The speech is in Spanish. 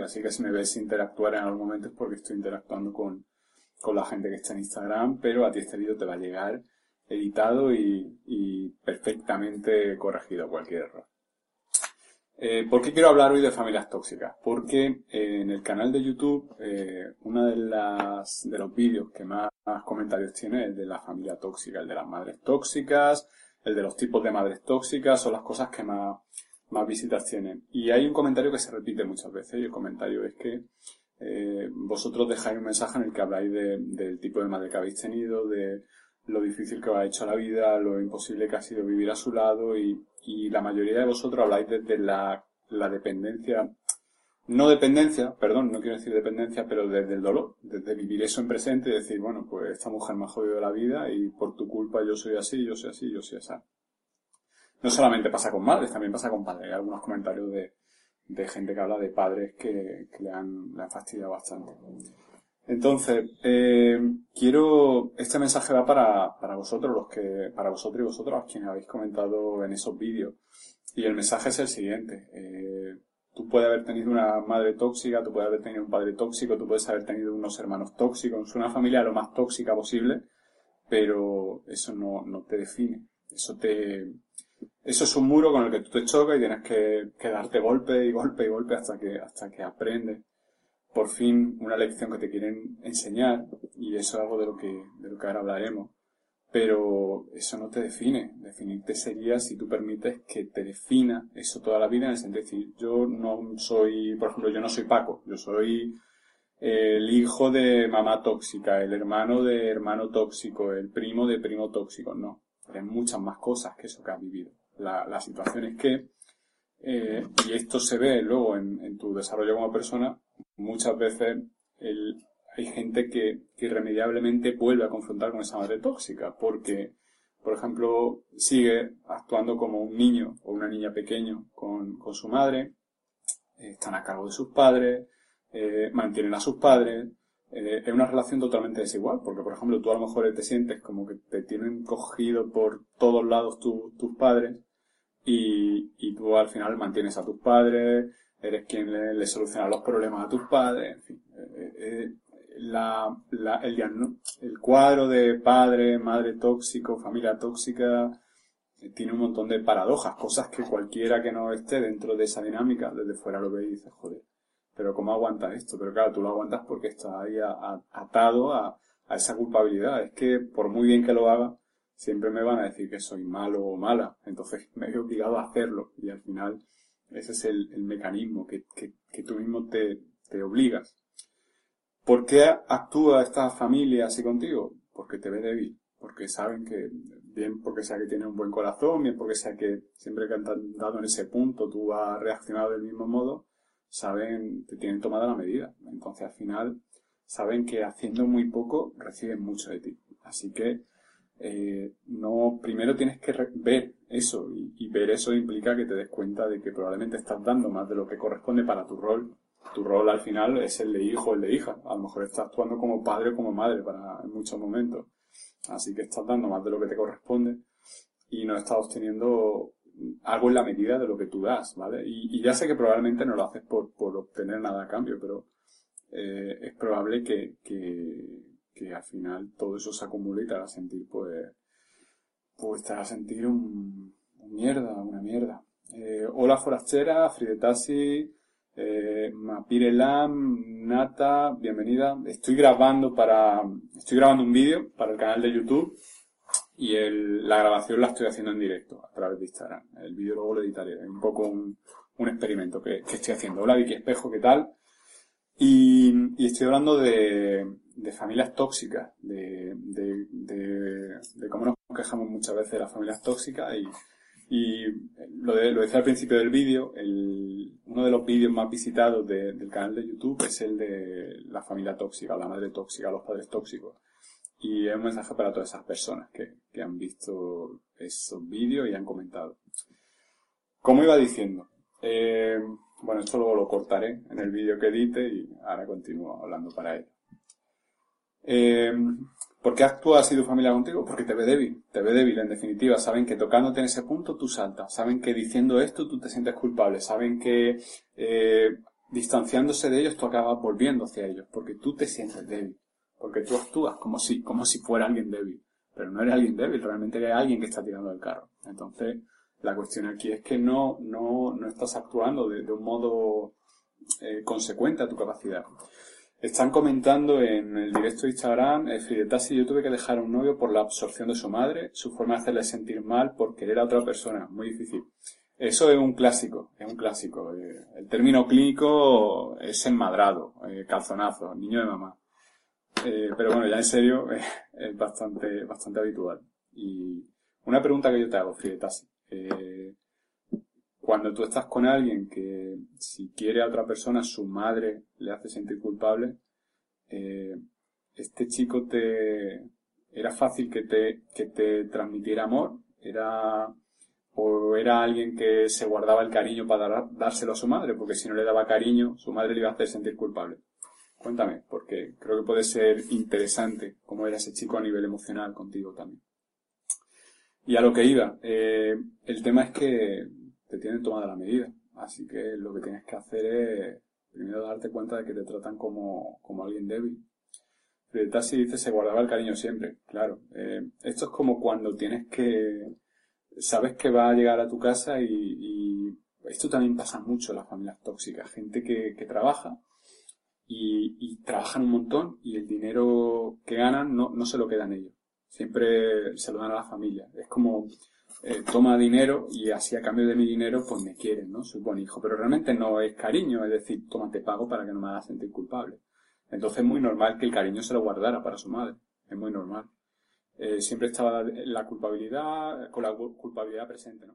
así que si me ves interactuar en algún momento es porque estoy interactuando con, con la gente que está en Instagram, pero a ti este vídeo te va a llegar editado y, perfectamente corregido cualquier error. Eh, ¿Por qué quiero hablar hoy de familias tóxicas? Porque eh, en el canal de YouTube, eh, uno de, de los vídeos que más, comentarios tiene es el de la familia tóxica, el de las madres tóxicas, el de los tipos de madres tóxicas, son las cosas que más, más visitas tienen. Y hay un comentario que se repite muchas veces, y el comentario es que eh, vosotros dejáis un mensaje en el que habláis de, del tipo de madre que habéis tenido, de lo difícil que os ha hecho la vida, lo imposible que ha sido vivir a su lado y, la mayoría de vosotros habláis desde la, la dependencia, no dependencia, perdón, no quiero decir dependencia, pero desde el dolor, desde vivir eso en presente y decir, bueno, pues esta mujer me ha jodido la vida y por tu culpa yo soy así, yo soy así, yo soy así. No solamente pasa con madres, también pasa con padres. Hay algunos comentarios de, gente que habla de padres que, le, han, fastidiado bastante. Entonces, eh, quiero, este mensaje va para, para vosotros, los que, para vosotros y vosotros, quienes habéis comentado en esos vídeos. Y el mensaje es el siguiente. Eh, tú puedes haber tenido una madre tóxica, tú puedes haber tenido un padre tóxico, tú puedes haber tenido unos hermanos tóxicos, una familia lo más tóxica posible, pero eso no, no te define. Eso te, eso es un muro con el que tú te chocas y tienes que, darte golpe y golpe y golpe hasta que, hasta que aprendes por fin una lección que te quieren enseñar y eso es algo de lo que, de lo que ahora hablaremos. Pero eso no te define. Definirte sería si tú permites que te defina eso toda la vida en el sentido de decir, yo no soy, por ejemplo, yo no soy Paco, yo soy el hijo de mamá tóxica, el hermano de hermano tóxico, el primo de primo tóxico. No, hay muchas más cosas que eso que has vivido. La, la situación es que, eh, y esto se ve luego en, tu desarrollo como persona, muchas veces el, hay gente que, que, irremediablemente vuelve a confrontar con esa madre tóxica porque, por ejemplo, sigue actuando como un niño o una niña pequeño con, con su madre, están a cargo de sus padres, eh, mantienen a sus padres, eh, es una relación totalmente desigual, porque por ejemplo tú a lo mejor te sientes como que te tienen cogido por todos lados tu, tus padres y, y tú al final mantienes a tus padres, eres quien le, soluciona los problemas a tus padres, en fin. Eh, eh, la, la, el, el cuadro de padre, madre tóxico, familia tóxica, eh, tiene un montón de paradojas, cosas que cualquiera que no esté dentro de esa dinámica, desde fuera lo ve y dice, joder, pero ¿cómo aguantas esto? Pero claro, tú lo aguantas porque estás ahí atado a, a esa culpabilidad. Es que por muy bien que lo haga, siempre me van a decir que soy malo o mala. Entonces me he obligado a hacerlo y al final ese es el, el mecanismo que, que, que, tú mismo te, te obligas. ¿Por qué actúa esta familia así contigo? Porque te ve débil. Porque saben que, bien porque sea que tiene un buen corazón, bien porque sea que siempre que han dado en ese punto tú has reaccionado del mismo modo, saben, te tienen tomada la medida. Entonces al final saben que haciendo muy poco reciben mucho de ti. Así que eh, no, primero tienes que ver eso y, y, ver eso implica que te des cuenta de que probablemente estás dando más de lo que corresponde para tu rol. Tu rol al final es el de hijo o el de hija. A lo mejor estás actuando como padre o como madre para en muchos momentos. Así que estás dando más de lo que te corresponde y no estás obteniendo algo en la medida de lo que tú das, ¿vale? Y, ya sé que probablemente no lo haces por, obtener nada a cambio, pero eh, es probable que, que, al final todo eso se acumula y te hará sentir, pues, pues te hará sentir un, un mierda, una mierda. Eh, hola forastera, Fridetasi, eh, Mapirelam, Nata, bienvenida. Estoy grabando para, estoy grabando un vídeo para el canal de YouTube y el, la grabación la estoy haciendo en directo a través de Instagram. El vídeo luego lo editaré. Es un poco un, un experimento que, estoy haciendo. Hola Vicky Espejo, ¿qué tal? Y, y estoy hablando de, familias tóxicas, de, cómo nos quejamos muchas veces de las familias tóxicas y, y lo, lo decía al principio del vídeo, uno de los vídeos más visitados de, del canal de YouTube es el de la familia tóxica, la madre tóxica, los padres tóxicos. Y es un mensaje para todas esas personas que, que han visto esos vídeos y han comentado. Como iba diciendo, eh, bueno, esto luego lo cortaré en el vídeo que edite y ahora continúo hablando para ello. Eh, ¿Por qué actúa así tu familia contigo? Porque te ve débil, te ve débil en definitiva. Saben que tocándote en ese punto tú saltas. Saben que diciendo esto tú te sientes culpable. Saben que eh, distanciándose de ellos, tú acabas volviendo hacia ellos, porque tú te sientes débil, porque tú actúas como si, como si fuera alguien débil, pero no eres alguien débil, realmente eres alguien que está tirando el carro. Entonces, la cuestión aquí es que no, no, no estás actuando de, un modo eh, consecuente a tu capacidad. Están comentando en el directo de Instagram, eh, Fridetasi, yo tuve que dejar a un novio por la absorción de su madre, su forma de hacerle sentir mal por querer a otra persona, muy difícil. Eso es un clásico, es un clásico. Eh, el término clínico es enmadrado, eh, calzonazo, niño de mamá. Eh, pero bueno, ya en serio, es bastante, bastante habitual. Y una pregunta que yo te hago, Frietasi. cuando tú estás con alguien que si quiere a otra persona, su madre le hace sentir culpable, este chico te, era fácil que te, que te transmitiera amor, era o era alguien que se guardaba el cariño para dárselo a su madre, porque si no le daba cariño, su madre le iba a hacer sentir culpable. Cuéntame, porque creo que puede ser interesante cómo era ese chico a nivel emocional contigo también. Y a lo que iba, eh, el tema es que te tienen tomada la medida, así que lo que tienes que hacer es primero darte cuenta de que te tratan como, como alguien débil. Tassi dice se guardaba el cariño siempre, claro. Eh, esto es como cuando tienes que sabes que va a llegar a tu casa y, esto también pasa mucho en las familias tóxicas. Gente que, trabaja y, trabajan un montón y el dinero que ganan no, no se lo quedan ellos. Siempre se lo dan a la familia. Es como, eh, toma dinero y así a cambio de mi dinero pues me quieren, ¿no? Soy buen hijo. Pero realmente no es cariño, es decir, toma, te pago para que no me hagas sentir culpable. Entonces es muy normal que el cariño se lo guardara para su madre. Es muy normal. Eh, siempre estaba la culpabilidad, con la culpabilidad presente, ¿no?